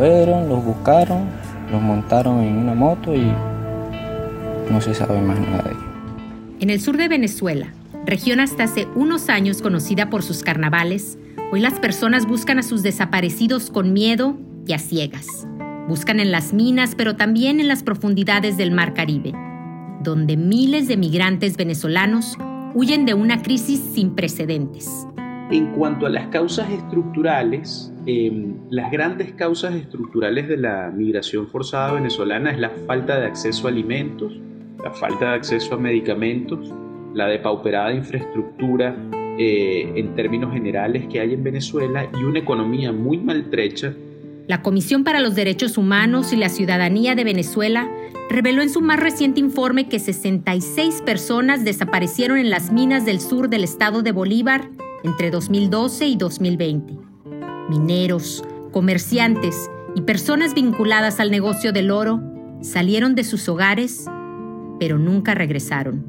los buscaron, los montaron en una moto y no se sabe más nada de ellos. En el sur de Venezuela, región hasta hace unos años conocida por sus carnavales, hoy las personas buscan a sus desaparecidos con miedo y a ciegas. Buscan en las minas, pero también en las profundidades del Mar Caribe, donde miles de migrantes venezolanos huyen de una crisis sin precedentes. En cuanto a las causas estructurales, em, las grandes causas estructurales de la migración forzada venezolana es la falta de acceso a alimentos, la falta de acceso a medicamentos, la depauperada infraestructura eh, en términos generales que hay en Venezuela y una economía muy maltrecha. La Comisión para los Derechos Humanos y la Ciudadanía de Venezuela reveló en su más reciente informe que 66 personas desaparecieron en las minas del sur del estado de Bolívar entre 2012 y 2020. Mineros, comerciantes y personas vinculadas al negocio del oro salieron de sus hogares pero nunca regresaron.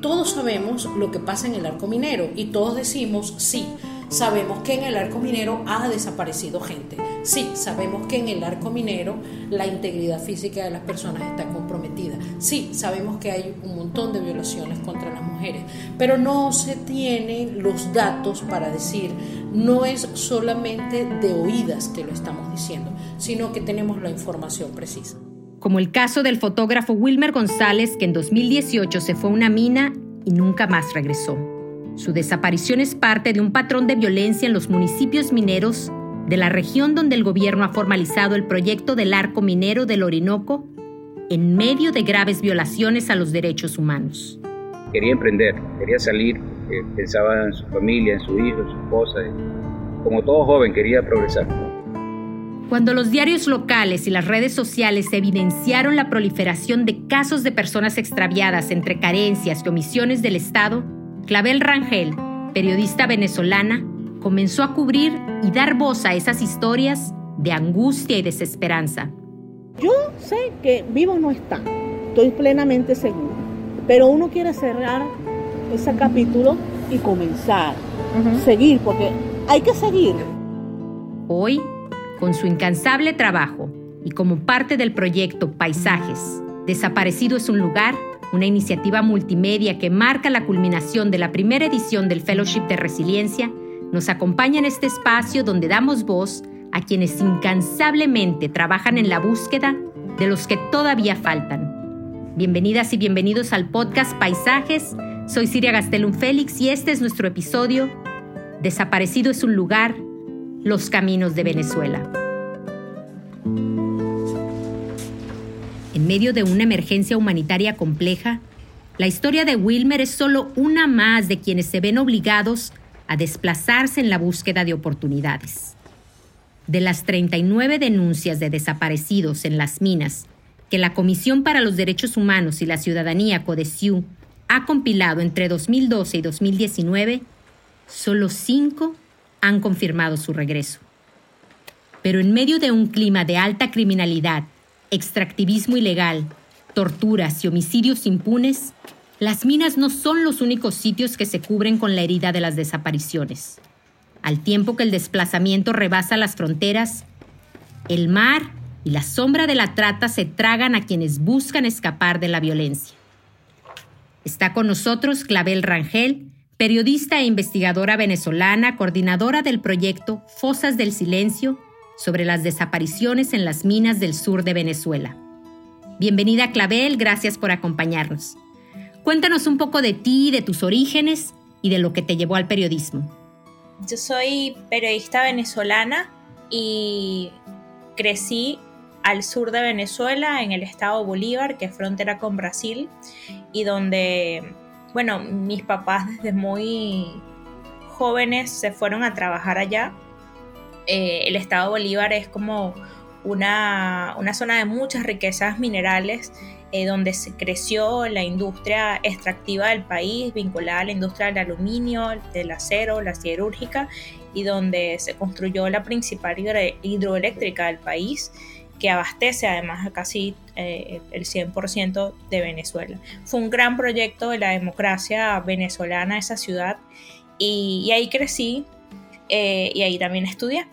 Todos sabemos lo que pasa en el arco minero y todos decimos sí. Sabemos que en el arco minero ha desaparecido gente. Sí, sabemos que en el arco minero la integridad física de las personas está comprometida. Sí, sabemos que hay un montón de violaciones contra las mujeres, pero no se tienen los datos para decir, no es solamente de oídas que lo estamos diciendo, sino que tenemos la información precisa como el caso del fotógrafo Wilmer González, que en 2018 se fue a una mina y nunca más regresó. Su desaparición es parte de un patrón de violencia en los municipios mineros de la región donde el gobierno ha formalizado el proyecto del arco minero del Orinoco en medio de graves violaciones a los derechos humanos. Quería emprender, quería salir, pensaba en su familia, en su hijo, en su esposa. Como todo joven quería progresar. Cuando los diarios locales y las redes sociales evidenciaron la proliferación de casos de personas extraviadas entre carencias y omisiones del Estado, Clavel Rangel, periodista venezolana, comenzó a cubrir y dar voz a esas historias de angustia y desesperanza. Yo sé que vivo no está, estoy plenamente seguro, pero uno quiere cerrar ese capítulo y comenzar, seguir, porque hay que seguir. Hoy con su incansable trabajo y como parte del proyecto Paisajes, Desaparecido es un lugar, una iniciativa multimedia que marca la culminación de la primera edición del Fellowship de Resiliencia, nos acompaña en este espacio donde damos voz a quienes incansablemente trabajan en la búsqueda de los que todavía faltan. Bienvenidas y bienvenidos al podcast Paisajes. Soy Siria Gastelum Félix y este es nuestro episodio Desaparecido es un lugar, los caminos de Venezuela. En medio de una emergencia humanitaria compleja, la historia de Wilmer es solo una más de quienes se ven obligados a desplazarse en la búsqueda de oportunidades. De las 39 denuncias de desaparecidos en las minas que la Comisión para los Derechos Humanos y la Ciudadanía CODESIU ha compilado entre 2012 y 2019, solo cinco han confirmado su regreso. Pero en medio de un clima de alta criminalidad, extractivismo ilegal, torturas y homicidios impunes, las minas no son los únicos sitios que se cubren con la herida de las desapariciones. Al tiempo que el desplazamiento rebasa las fronteras, el mar y la sombra de la trata se tragan a quienes buscan escapar de la violencia. Está con nosotros Clavel Rangel, periodista e investigadora venezolana, coordinadora del proyecto Fosas del Silencio sobre las desapariciones en las minas del sur de Venezuela. Bienvenida Clavel, gracias por acompañarnos. Cuéntanos un poco de ti, de tus orígenes y de lo que te llevó al periodismo. Yo soy periodista venezolana y crecí al sur de Venezuela, en el estado Bolívar, que es frontera con Brasil, y donde bueno, mis papás desde muy jóvenes se fueron a trabajar allá. Eh, el estado Bolívar es como una, zona de muchas riquezas minerales eh, donde se creció la industria extractiva del país vinculada a la industria del aluminio, del acero, la siderúrgica y donde se construyó la principal hidroeléctrica del país que abastece además a casi eh, el 100% de Venezuela. Fue un gran proyecto de la democracia venezolana esa ciudad y, ahí crecí eh, y ahí también estudié.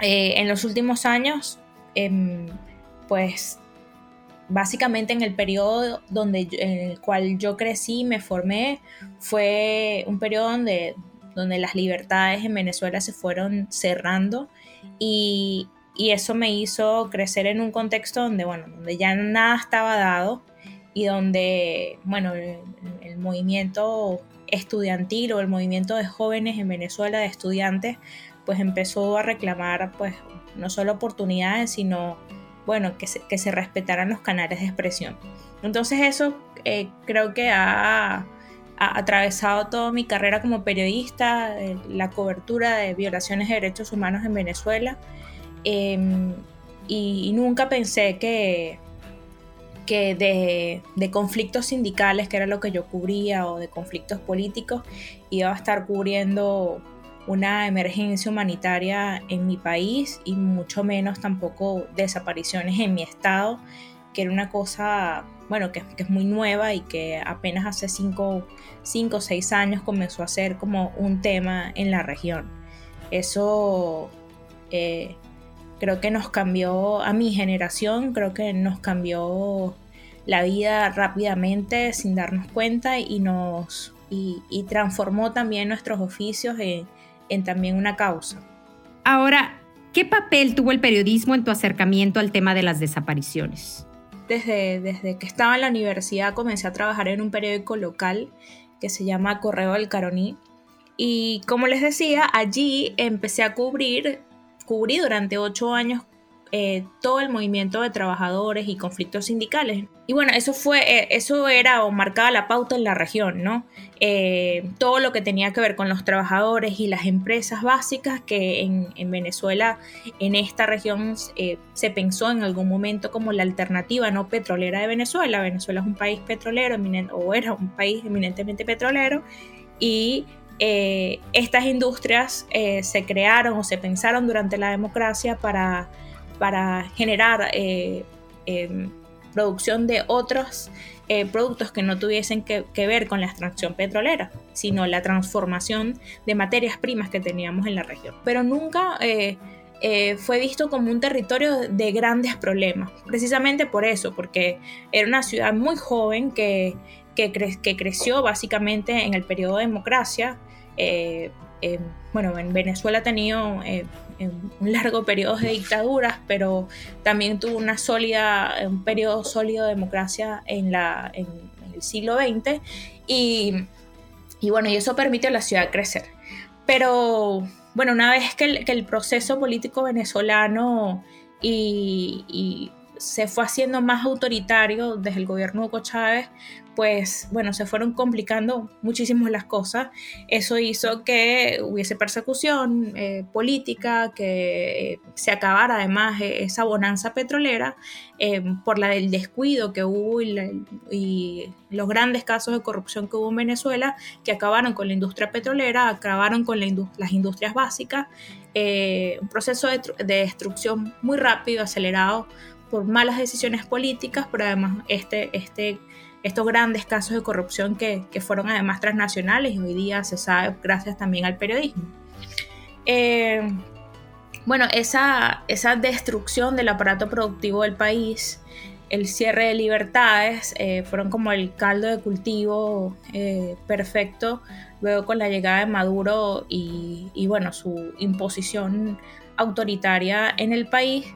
Eh, en los últimos años em, pues básicamente en el periodo donde, en el cual yo crecí, me formé, fue un periodo donde, donde las libertades en Venezuela se fueron cerrando y, y eso me hizo crecer en un contexto donde, bueno, donde ya nada estaba dado y donde, bueno, el, movimiento estudiantil o el movimiento de jóvenes en Venezuela, de estudiantes, pues empezó a reclamar, pues, no solo oportunidades, sino, bueno, que se, que se respetaran los canales de expresión. Entonces eso eh, creo que ha, atravesado toda mi carrera como periodista, eh, la cobertura de violaciones de derechos humanos en Venezuela, em, y nunca pensé que, que de, conflictos sindicales, que era lo que yo cubría, o de conflictos políticos, iba a estar cubriendo una emergencia humanitaria en mi país y mucho menos tampoco desapariciones en mi estado, que era una cosa, bueno, que, es muy nueva y que apenas hace 5 o 6 años comenzó a ser como un tema en la región. Eso eh, creo que nos cambió a mi generación, creo que nos cambió la vida rápidamente sin darnos cuenta y nos y, transformó también nuestros oficios en, también una causa. Ahora, ¿qué papel tuvo el periodismo en tu acercamiento al tema de las desapariciones? Desde, desde que estaba en la universidad comencé a trabajar en un periódico local que se llama Correo del Caroní. Y como les decía, allí empecé a cubrir, cubrí durante ocho años eh, todo el movimiento de trabajadores y conflictos sindicales. Y bueno, eso fue, eh, eso era o marcaba la pauta en la región, ¿no? Eh, todo lo que tenía que ver con los trabajadores y las empresas básicas que en, en Venezuela, en esta región, se pensó en algún momento como la alternativa no petrolera de Venezuela. Venezuela es un país petrolero, o era un país eminentemente petrolero, y estas industrias se crearon o se pensaron durante la democracia para para generar eh, em, producción de otros eh, productos que no tuviesen que, ver con la extracción petrolera, sino la transformación de materias primas que teníamos en la región. Pero nunca eh, fue visto como un territorio de grandes problemas, precisamente por eso, porque era una ciudad muy joven que, que, que creció básicamente en el periodo de democracia. Bueno, en Venezuela ha tenido un largo periodo de dictaduras, pero también tuvo una sólida, un periodo sólido de democracia en, la, en, el siglo XX y, y, bueno, y eso permitió a la ciudad crecer. Pero bueno, una vez que el, proceso político venezolano y se fue haciendo más autoritario desde el gobierno de Hugo Chávez, pues bueno, se fueron complicando muchísimo las cosas. Eso hizo que hubiese persecución eh, política, que eh, se acabara además eh, esa bonanza petrolera por la del descuido que hubo y, los grandes casos de corrupción que hubo en Venezuela, que acabaron con la industria petrolera, acabaron con las industrias básicas. un proceso de, de destrucción muy rápido, acelerado por malas decisiones políticas, pero además este, este estos grandes casos de corrupción que, fueron además transnacionales y hoy día se sabe gracias también al periodismo. Eh, bueno, esa, esa destrucción del aparato productivo del país, el cierre de libertades, eh, fueron como el caldo de cultivo eh, perfecto luego con la llegada de Maduro y, y bueno, su imposición autoritaria en el país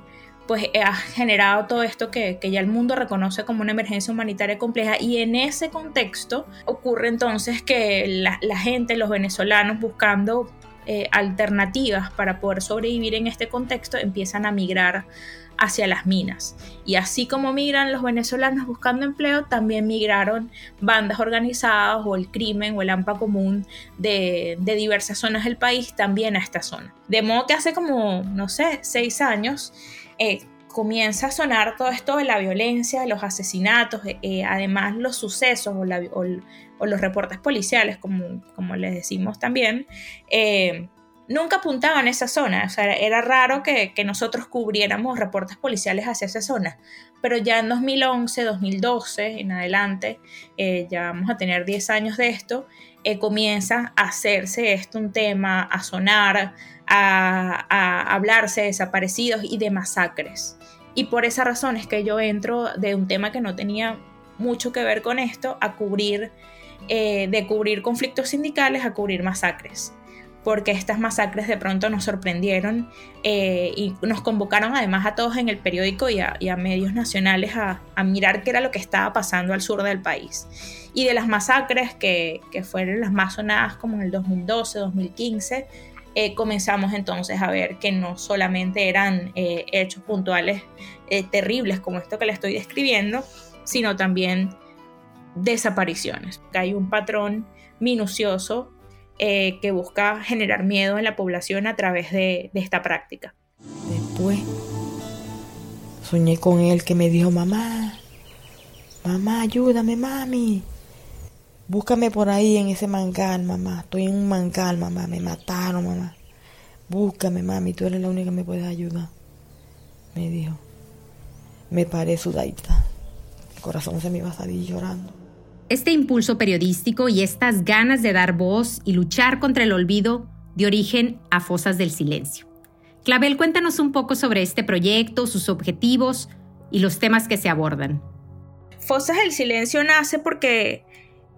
pues eh, ha generado todo esto que, ya el mundo reconoce como una emergencia humanitaria compleja y en ese contexto ocurre entonces que la, gente, los venezolanos buscando eh, alternativas para poder sobrevivir en este contexto empiezan a migrar hacia las minas. Y así como migran los venezolanos buscando empleo, también migraron bandas organizadas o el crimen o el AMPA común de, diversas zonas del país también a esta zona. De modo que hace como, no sé, seis años, eh, comienza a sonar todo esto de la violencia, los asesinatos, eh, además los sucesos o, los reportes policiales, como, les decimos también, eh, nunca apuntaban a esa zona. O sea, era raro que, nosotros cubriéramos reportes policiales hacia esa zona. Pero ya en 2011, 2012, en adelante, eh, ya vamos a tener 10 años de esto, eh, comienza a hacerse esto un tema, a sonar, a, a hablarse de desaparecidos y de masacres. Y por esa razón es que yo entro de un tema que no tenía mucho que ver con esto a cubrir, eh, de cubrir conflictos sindicales a cubrir masacres porque estas masacres de pronto nos sorprendieron eh, y nos convocaron además a todos en el periódico y a, medios nacionales a, mirar qué era lo que estaba pasando al sur del país. Y de las masacres que, que fueron las más sonadas como en el 2012, 2015, eh, comenzamos entonces a ver que no solamente eran hechos puntuales terribles como esto que le estoy describiendo, sino también desapariciones. Hay un patrón minucioso eh, que busca generar miedo en la población a través de, esta práctica. Después soñé con él que me dijo, mamá, mamá, ayúdame, mami. Búscame por ahí en ese mangal, mamá. Estoy en un mangal, mamá. Me mataron, mamá. Búscame, mami. Tú eres la única que me puedes ayudar. Me dijo. Me paré sudadita corazón se me iba a salir llorando. Este impulso periodístico y estas ganas de dar voz y luchar contra el olvido dio origen a Fosas del Silencio. Clavel, cuéntanos un poco sobre este proyecto, sus objetivos y los temas que se abordan. Fosas del Silencio nace porque,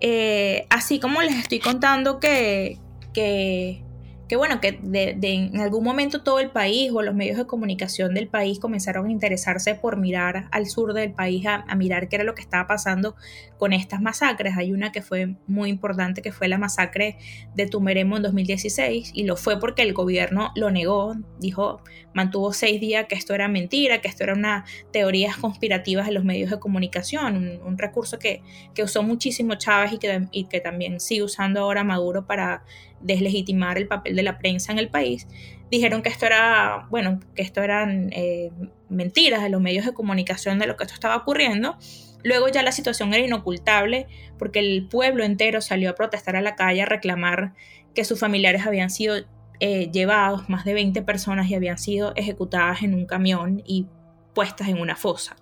eh, así como les estoy contando que, que que bueno, que de, en algún momento todo el país o los medios de comunicación del país comenzaron a interesarse por mirar al sur del país, a, mirar qué era lo que estaba pasando con estas masacres. Hay una que fue muy importante, que fue la masacre de Tumeremo en 2016, y lo fue porque el gobierno lo negó, dijo, mantuvo seis días que esto era mentira, que esto era una teorías conspirativas de los medios de comunicación, un, recurso que, que, usó muchísimo Chávez y que, y que también sigue usando ahora Maduro para deslegitimar el papel de la prensa en el país, dijeron que esto era, bueno, que esto eran eh, mentiras de los medios de comunicación de lo que esto estaba ocurriendo. Luego ya la situación era inocultable porque el pueblo entero salió a protestar a la calle a reclamar que sus familiares habían sido eh, llevados, más de 20 personas, y habían sido ejecutadas en un camión y puestas en una fosa.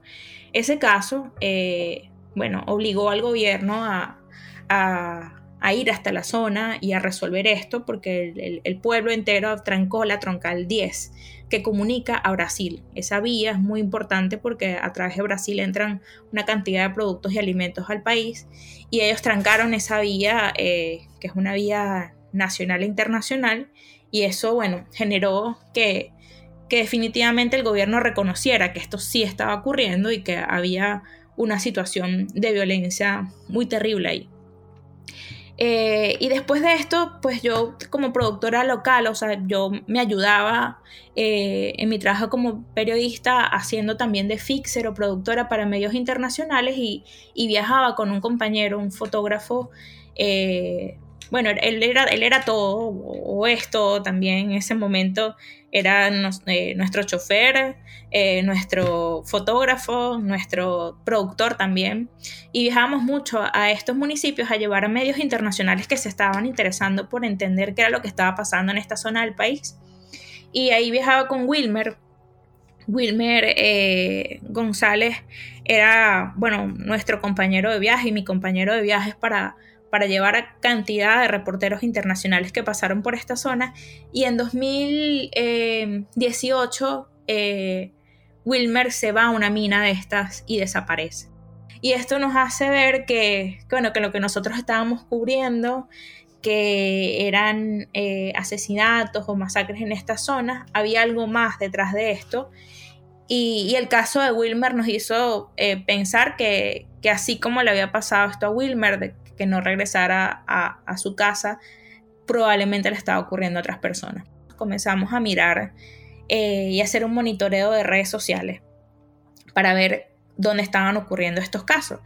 Ese caso, eh, bueno, obligó al gobierno a a ir hasta la zona y a resolver esto porque el, pueblo entero trancó la troncal 10 que comunica a Brasil. Esa vía es muy importante porque a través de Brasil entran una cantidad de productos y alimentos al país y ellos trancaron esa vía eh, que es una vía nacional e internacional y eso bueno generó que, que definitivamente el gobierno reconociera que esto sí estaba ocurriendo y que había una situación de violencia muy terrible ahí. Eh, y después de esto, pues yo como productora local, o sea, yo me ayudaba eh, en mi trabajo como periodista haciendo también de fixer o productora para medios internacionales y, viajaba con un compañero, un fotógrafo eh, bueno, él era, él era todo, o esto también en ese momento, era eh, nuestro chofer, eh, nuestro fotógrafo, nuestro productor también, y viajábamos mucho a estos municipios a llevar a medios internacionales que se estaban interesando por entender qué era lo que estaba pasando en esta zona del país. Y ahí viajaba con Wilmer. Wilmer eh, González era, bueno, nuestro compañero de viaje y mi compañero de viajes para para llevar a cantidad de reporteros internacionales que pasaron por esta zona. Y en 2018 eh, Wilmer se va a una mina de estas y desaparece. Y esto nos hace ver que, bueno, que lo que nosotros estábamos cubriendo, que eran eh, asesinatos o masacres en esta zona, había algo más detrás de esto. Y, el caso de Wilmer nos hizo eh, pensar que, que, así como le había pasado esto a Wilmer, que no regresara a, su casa, probablemente le estaba ocurriendo a otras personas. Comenzamos a mirar eh, y hacer un monitoreo de redes sociales para ver dónde estaban ocurriendo estos casos.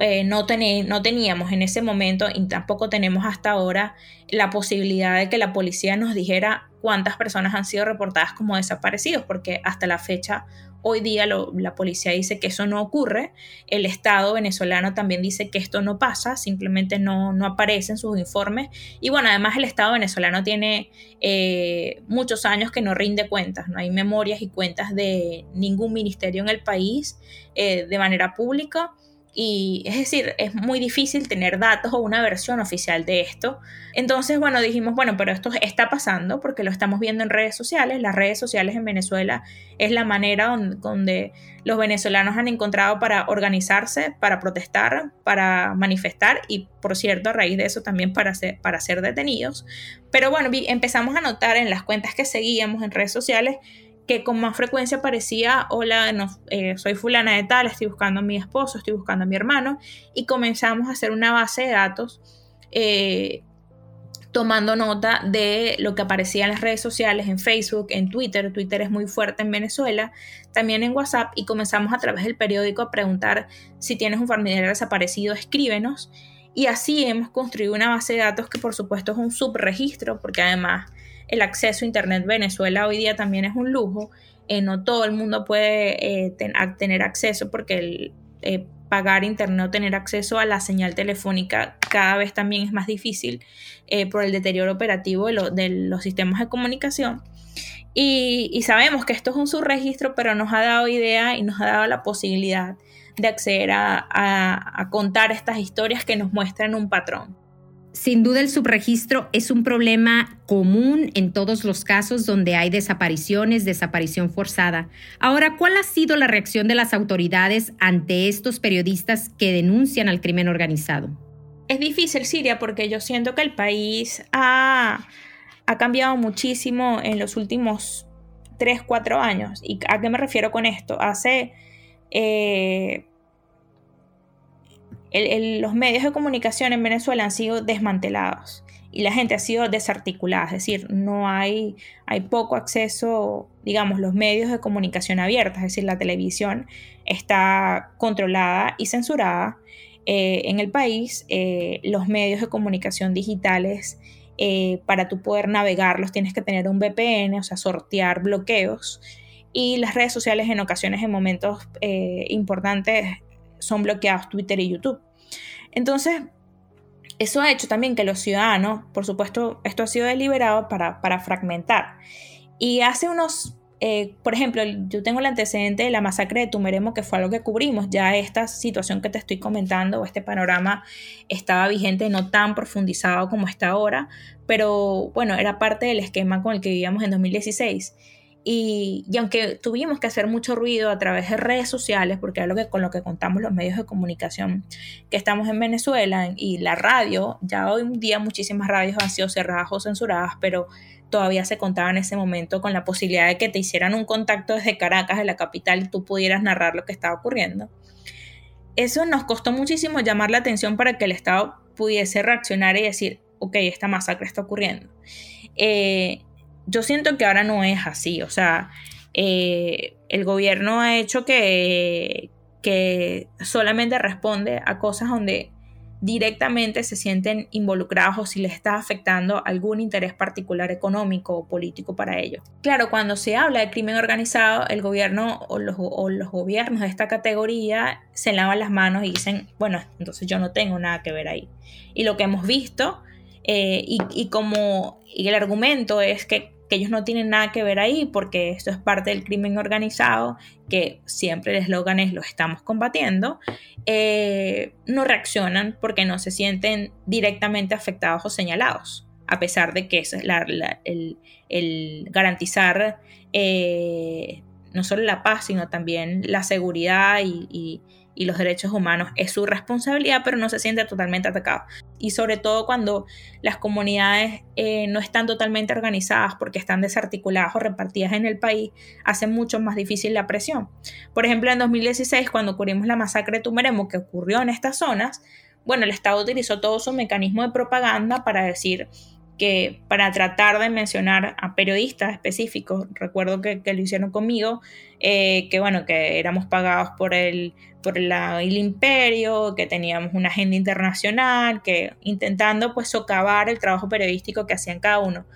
Eh, no, no teníamos en ese momento y tampoco tenemos hasta ahora la posibilidad de que la policía nos dijera cuántas personas han sido reportadas como desaparecidos, porque hasta la fecha Hoy día la policía dice que eso no ocurre, el Estado venezolano también dice que esto no pasa, simplemente no, no aparece en sus informes. Y bueno, además el Estado venezolano tiene eh, muchos años que no rinde cuentas, no hay memorias y cuentas de ningún ministerio en el país eh, de manera pública. Y es decir, es muy difícil tener datos o una versión oficial de esto. Entonces, bueno, dijimos, bueno, pero esto está pasando porque lo estamos viendo en redes sociales. Las redes sociales en Venezuela es la manera donde, los venezolanos han encontrado para organizarse, para protestar, para manifestar y, por cierto, a raíz de eso también para ser, para ser detenidos. Pero bueno, empezamos a notar en las cuentas que seguíamos en redes sociales que con más frecuencia aparecía, hola, eh, soy fulana de tal, estoy buscando a mi esposo, estoy buscando a mi hermano, y comenzamos a hacer una base de datos eh, tomando nota de lo que aparecía en las redes sociales, en Facebook, en Twitter, Twitter es muy fuerte en Venezuela, también en WhatsApp, y comenzamos a través del periódico a preguntar si tienes un familiar desaparecido, escríbenos, y así hemos construido una base de datos que por supuesto es un subregistro, porque además el acceso a Internet Venezuela hoy día también es un lujo. Eh, no todo el mundo puede eh, tener acceso porque el, eh, pagar Internet o tener acceso a la señal telefónica cada vez también es más difícil por el deterioro operativo de, los sistemas de comunicación. Y, sabemos que esto es un subregistro, pero nos ha dado idea y nos ha dado la posibilidad de acceder a contar estas historias que nos muestran un patrón. Sin duda el subregistro es un problema común en todos los casos donde hay desapariciones, desaparición forzada. Ahora, ¿cuál ha sido la reacción de las autoridades ante estos periodistas que denuncian al crimen organizado? Es difícil, Siria, porque yo siento que el país ha, cambiado muchísimo en los últimos 3, 4 años. ¿Y a qué me refiero con esto? Hace... Eh, los medios de comunicación en Venezuela han sido desmantelados y la gente ha sido desarticulada, es decir, no hay, hay poco acceso, digamos, los medios de comunicación abiertos, es decir, la televisión está controlada y censurada eh, en el país, eh, los medios de comunicación digitales, eh, para tú poder navegarlos tienes que tener un VPN, o sea, sortear bloqueos, y las redes sociales en ocasiones, en momentos importantes, son bloqueados Twitter y YouTube. Entonces, eso ha hecho también que los ciudadanos, por supuesto, esto ha sido deliberado para, fragmentar. Y hace unos, eh, por ejemplo, yo tengo el antecedente de la masacre de Tumeremo, que fue algo que cubrimos. Ya esta situación que te estoy comentando, o este panorama, estaba vigente, no tan profundizado como está ahora, pero bueno, era parte del esquema con el que vivíamos en 2016. Y, aunque tuvimos que hacer mucho ruido a través de redes sociales, porque es lo con lo que contamos los medios de comunicación que estamos en Venezuela y la radio, ya hoy en día muchísimas radios han sido cerradas o censuradas, pero todavía se contaba en ese momento con la posibilidad de que te hicieran un contacto desde Caracas, de la capital, y tú pudieras narrar lo que estaba ocurriendo. Eso nos costó muchísimo llamar la atención para que el Estado pudiese reaccionar y decir, ok, esta masacre está ocurriendo. Eh, yo siento que ahora no es así, o sea, eh, el gobierno ha hecho que, que solamente responde a cosas donde directamente se sienten involucrados o si les está afectando algún interés particular económico o político para ellos. Claro, cuando se habla de crimen organizado, el gobierno o los, gobiernos de esta categoría se lavan las manos y dicen, bueno, entonces yo no tengo nada que ver ahí. Y lo que hemos visto, eh, y, y, como y el argumento es que que ellos no tienen nada que ver ahí porque esto es parte del crimen organizado, que siempre el eslogan es lo estamos combatiendo, eh, no reaccionan porque no se sienten directamente afectados o señalados, a pesar de que es el, garantizar eh, no solo la paz, sino también la seguridad y y los derechos humanos es su responsabilidad, pero no se siente totalmente atacado. Y sobre todo cuando las comunidades eh, no están totalmente organizadas porque están desarticuladas o repartidas en el país, hace mucho más difícil la presión. Por ejemplo, en 2016, cuando ocurrimos la masacre de Tumeremo, que ocurrió en estas zonas, bueno, el Estado utilizó todo su mecanismo de propaganda para decir que para tratar de mencionar a periodistas específicos, recuerdo que, lo hicieron conmigo, eh, que bueno, que éramos pagados por el, por el imperio, que teníamos una agenda internacional, que intentando pues socavar el trabajo periodístico que hacían cada uno.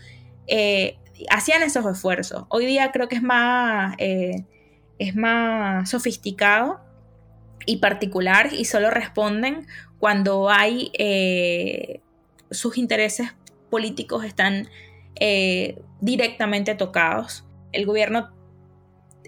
Eh, hacían esos esfuerzos. Hoy día creo que es más, eh, es más sofisticado y particular y solo responden cuando hay sus intereses políticos están eh, directamente tocados. El gobierno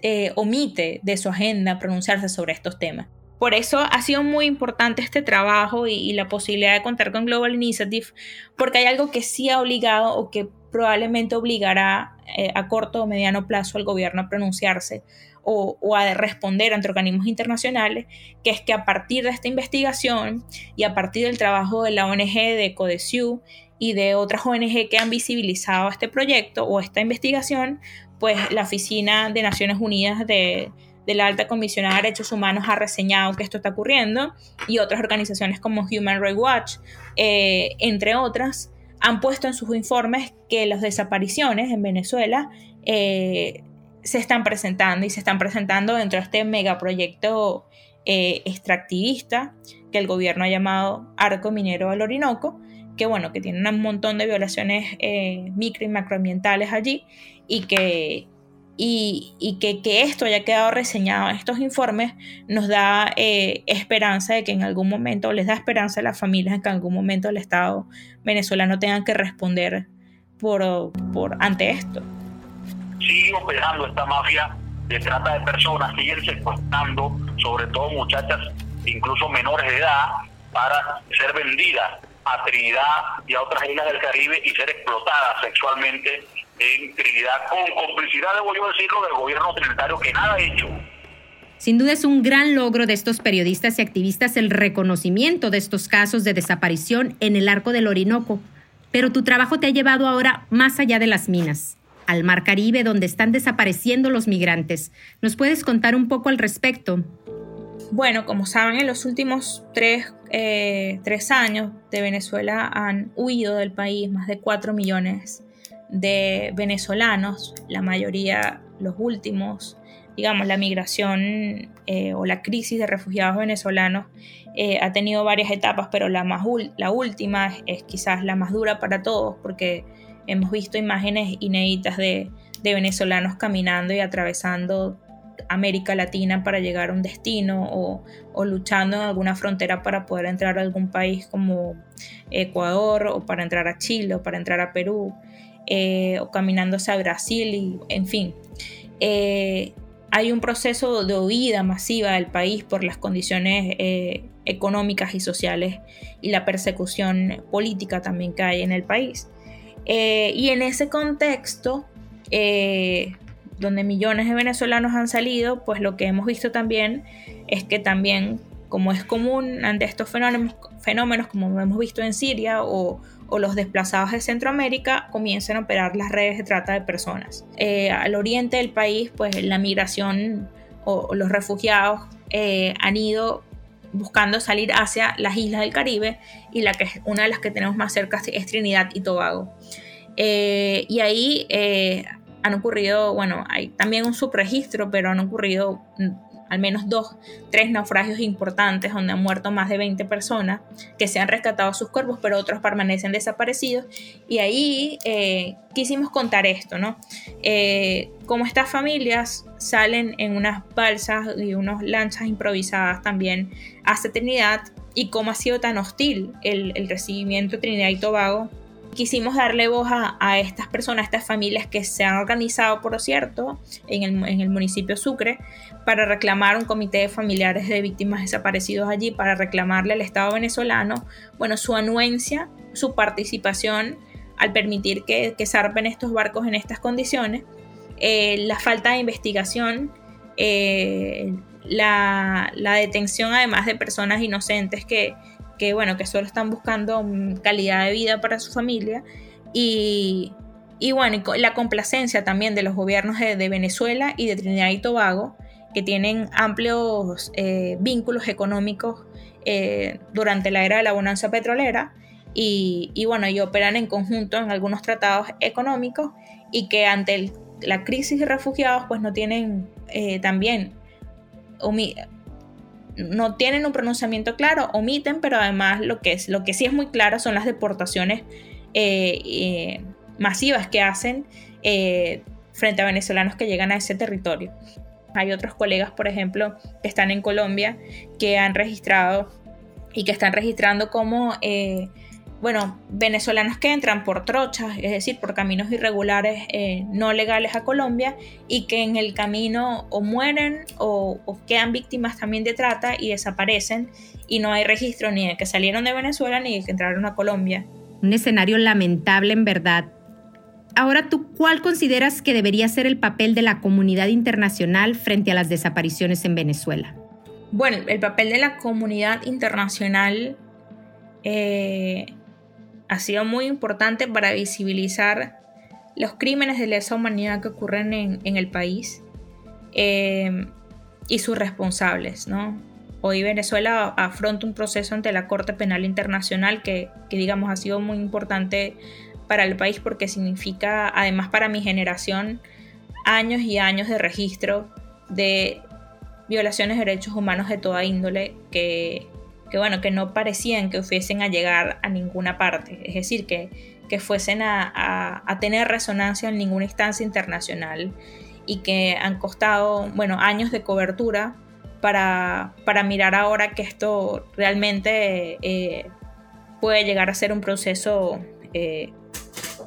eh, omite de su agenda pronunciarse sobre estos temas. Por eso ha sido muy importante este trabajo y, la posibilidad de contar con Global Initiative, porque hay algo que sí ha obligado o que probablemente obligará a corto o mediano plazo al gobierno a pronunciarse o, a responder ante organismos internacionales, que es que a partir de esta investigación y a partir del trabajo de la ONG de CODESIU y de otras ONG que han visibilizado este proyecto o esta investigación, pues la Oficina de Naciones Unidas de, la Alta Comisionada de Derechos Humanos ha reseñado que esto está ocurriendo y otras organizaciones como Human Rights Watch, eh, entre otras, han puesto en sus informes que las desapariciones en Venezuela eh, se están presentando y se están presentando dentro de este megaproyecto eh, extractivista que el gobierno ha llamado Arco Minero del Orinoco, que bueno, que tiene un montón de violaciones eh, micro y macroambientales allí y que, y, que, esto haya quedado reseñado en estos informes nos da eh, esperanza de que en algún momento, les da esperanza a las familias de que en algún momento el Estado venezolano tenga que responder por, por ante esto. Sigue operando esta mafia de trata de personas, siguen secuestrando, sobre todo muchachas, incluso menores de edad, para ser vendidas a Trinidad y a otras islas del Caribe y ser explotadas sexualmente en Trinidad, con complicidad, debo yo decirlo, del gobierno trinitario que nada ha hecho. Sin duda es un gran logro de estos periodistas y activistas el reconocimiento de estos casos de desaparición en el arco del Orinoco, pero tu trabajo te ha llevado ahora más allá de las minas al Mar Caribe, donde están desapareciendo los migrantes. ¿Nos puedes contar un poco al respecto? Bueno, como saben, en los últimos tres, eh, años de Venezuela han huido del país más de 4 millones de venezolanos, la mayoría los últimos, digamos, la migración eh, o la crisis de refugiados venezolanos eh, ha tenido varias etapas, pero la, más la última es quizás la más dura para todos porque Hemos visto imágenes inéditas de, venezolanos caminando y atravesando América Latina para llegar a un destino o, luchando en alguna frontera para poder entrar a algún país como Ecuador o para entrar a Chile o para entrar a Perú eh, o caminando hacia Brasil y en fin. Eh, hay un proceso de huida masiva del país por las condiciones eh, económicas y sociales y la persecución política también que hay en el país. Y en ese contexto, donde millones de venezolanos han salido, pues lo que hemos visto también es que también, como es común ante estos fenómenos, fenómenos como hemos visto en Siria o, los desplazados de Centroamérica, comienzan a operar las redes de trata de personas. Eh, al oriente del país, pues la migración o, los refugiados han ido buscando salir hacia las islas del Caribe y la que una de las que tenemos más cerca es Trinidad y Tobago. Eh, y ahí eh, han ocurrido, bueno, hay también un subregistro, pero han ocurrido mm, al menos dos, tres naufragios importantes donde han muerto más de 20 personas que se han rescatado sus cuerpos, pero otros permanecen desaparecidos. Y ahí eh, quisimos contar esto, ¿no? Eh, como estas familias salen en unas balsas y unas lanchas improvisadas también hasta Trinidad y cómo ha sido tan hostil el, el recibimiento de Trinidad y Tobago quisimos darle voz a, estas personas, a estas familias que se han organizado, por cierto, en el, en el, municipio Sucre, para reclamar un comité de familiares de víctimas desaparecidos allí, para reclamarle al Estado venezolano, bueno, su anuencia, su participación al permitir que, zarpen estos barcos en estas condiciones, eh, la falta de investigación, eh, la detención además de personas inocentes que, que bueno, que solo están buscando calidad de vida para su familia. Y, y bueno, la complacencia también de los gobiernos de, Venezuela y de Trinidad y Tobago, que tienen amplios eh, vínculos económicos eh, durante la era de la bonanza petrolera. Y, y, bueno, y operan en conjunto en algunos tratados económicos y que ante la crisis de refugiados pues no tienen eh, también no tienen un pronunciamiento claro, omiten, pero además lo que, es, lo que sí es muy claro son las deportaciones eh, eh, masivas que hacen eh, frente a venezolanos que llegan a ese territorio. Hay otros colegas, por ejemplo, que están en Colombia, que han registrado y que están registrando como, eh, bueno, venezolanos que entran por trochas, es decir, por caminos irregulares eh, no legales a Colombia y que en el camino o mueren o, o, quedan víctimas también de trata y desaparecen y no hay registro ni de que salieron de Venezuela ni de que entraron a Colombia. Un escenario lamentable en verdad. Ahora, ¿tú cuál consideras que debería ser el papel de la comunidad internacional frente a las desapariciones en Venezuela? Bueno, el papel de la comunidad internacional eh, ha sido muy importante para visibilizar los crímenes de lesa humanidad que ocurren en, el país eh, y sus responsables, ¿no? Hoy Venezuela afronta un proceso ante la Corte Penal Internacional que, que digamos, ha sido muy importante para el país porque significa, además para mi generación, años y años de registro de violaciones de derechos humanos de toda índole que, bueno, que no parecían que fuesen a llegar a ninguna parte, es decir, que, que fuesen a, tener resonancia en ninguna instancia internacional y que han costado, bueno, años de cobertura para, para mirar ahora que esto realmente eh, puede llegar a ser un proceso eh,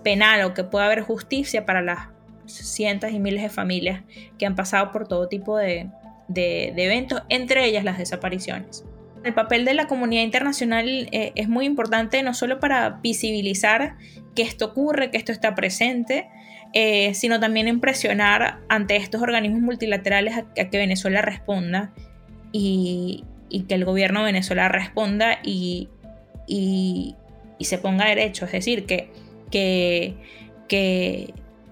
penal o que pueda haber justicia para las cientos y miles de familias que han pasado por todo tipo de, de, eventos, entre ellas las desapariciones. El papel de la comunidad internacional eh, es muy importante no solo para visibilizar que esto ocurre, que esto está presente, eh, sino también en presionar ante estos organismos multilaterales a, que Venezuela responda y, que el gobierno de Venezuela responda y, se ponga derecho, es decir, que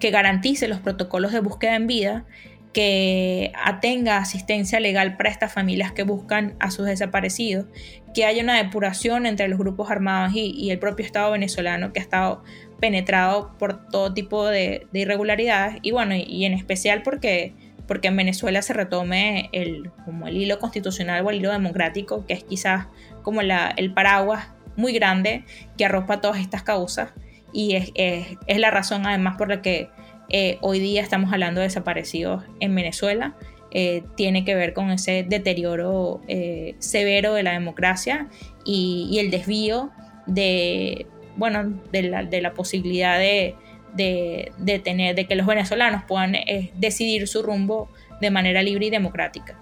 garantice los protocolos de búsqueda en vida que atenga asistencia legal para estas familias que buscan a sus desaparecidos, que haya una depuración entre los grupos armados y, el propio Estado venezolano que ha estado penetrado por todo tipo de, irregularidades. Y bueno, y, en especial porque, porque en Venezuela se retome el, como el hilo constitucional o el hilo democrático, que es quizás como el paraguas muy grande que arropa todas estas causas. Y es, es la razón además por la que eh, hoy día estamos hablando de desaparecidos en Venezuela. Eh, tiene que ver con ese deterioro eh, severo de la democracia y, el desvío de, bueno, de, la, posibilidad de, tener, de que los venezolanos puedan decidir su rumbo de manera libre y democrática.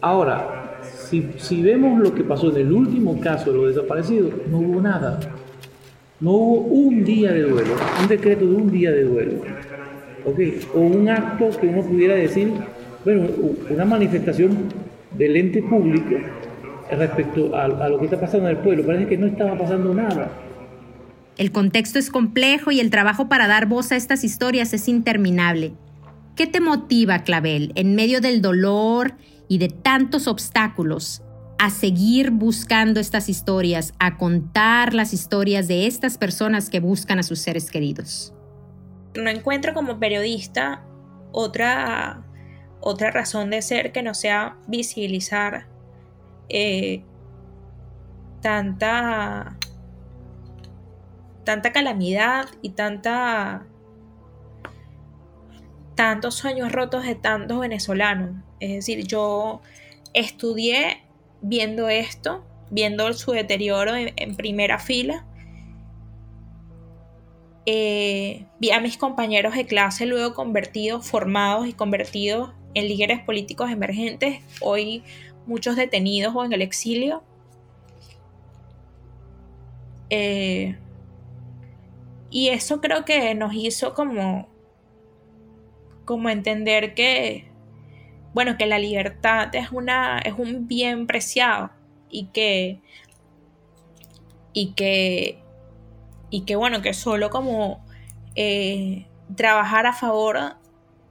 Ahora, si, si vemos lo que pasó en el último caso de los desaparecidos, no hubo nada. No hubo un día de duelo, un decreto de un día de duelo. O un acto que uno pudiera decir, bueno, una manifestación del ente público respecto a, a lo que está pasando en el pueblo. Parece que no estaba pasando nada. El contexto es complejo y el trabajo para dar voz a estas historias es interminable. ¿Qué te motiva, Clavel, en medio del dolor y de tantos obstáculos? A seguir buscando estas historias, a contar las historias de estas personas que buscan a sus seres queridos. No encuentro como periodista otra, otra razón de ser que no sea visibilizar eh, tanta, tanta calamidad y tanta tantos sueños rotos de tantos venezolanos. Es decir, yo estudié viendo esto, viendo su deterioro en, primera fila. Eh, vi a mis compañeros de clase luego convertidos, formados y convertidos en líderes políticos emergentes, hoy muchos detenidos o en el exilio. Eh, y eso creo que nos hizo como, como entender que, bueno, que la libertad es, una, es un bien preciado y que, y que, y que bueno, que solo como eh, trabajar a favor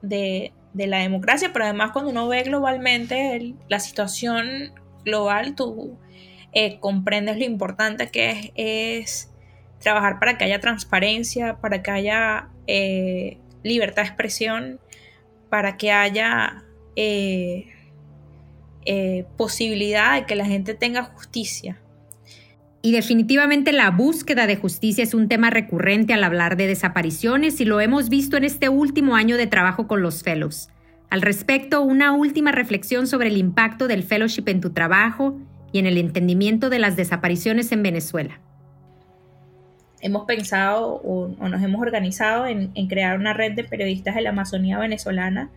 de, la democracia, pero además cuando uno ve globalmente la situación global, tú eh, comprendes lo importante que es, trabajar para que haya transparencia, para que haya eh, libertad de expresión, para que haya eh, posibilidad de que la gente tenga justicia. Y definitivamente la búsqueda de justicia es un tema recurrente al hablar de desapariciones y lo hemos visto en este último año de trabajo con los fellows. Al respecto, una última reflexión sobre el impacto del fellowship en tu trabajo y en el entendimiento de las desapariciones en Venezuela. Hemos pensado o, nos hemos organizado en, crear una red de periodistas de la Amazonía venezolana,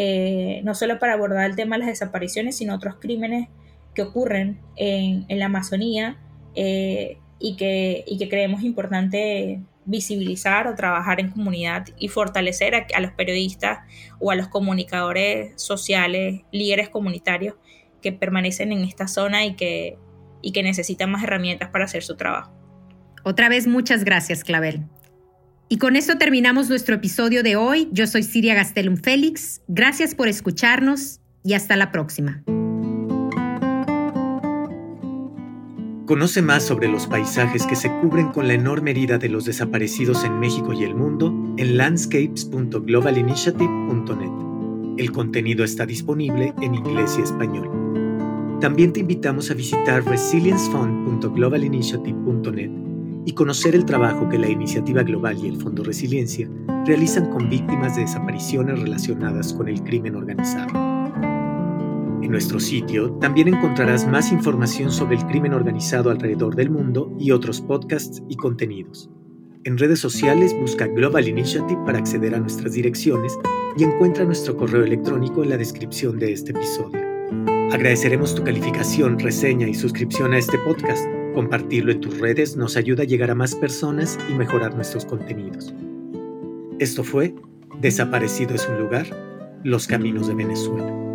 eh, no solo para abordar el tema de las desapariciones, sino otros crímenes que ocurren en, la Amazonía eh, y, que, y que creemos importante visibilizar o trabajar en comunidad y fortalecer a, los periodistas o a los comunicadores sociales, líderes comunitarios que permanecen en esta zona y que, y que necesitan más herramientas para hacer su trabajo. Otra vez muchas gracias, Clavel. Y con esto terminamos nuestro episodio de hoy. Yo soy Siria Gastelum Félix. Gracias por escucharnos y hasta la próxima. Conoce más sobre los paisajes que se cubren con la enorme herida de los desaparecidos en México y el mundo en landscapes.globalinitiative.net. El contenido está disponible en inglés y español. También te invitamos a visitar resiliencefund.globalinitiative.net y conocer el trabajo que la Iniciativa Global y el Fondo Resiliencia realizan con víctimas de desapariciones relacionadas con el crimen organizado. En nuestro sitio también encontrarás más información sobre el crimen organizado alrededor del mundo y otros podcasts y contenidos. En redes sociales busca Global Initiative para acceder a nuestras direcciones y encuentra nuestro correo electrónico en la descripción de este episodio. Agradeceremos tu calificación, reseña y suscripción a este podcast. Compartirlo en tus redes nos ayuda a llegar a más personas y mejorar nuestros contenidos. Esto fue Desaparecido es un lugar, los caminos de Venezuela.